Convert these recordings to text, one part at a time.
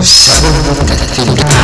Full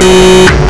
Música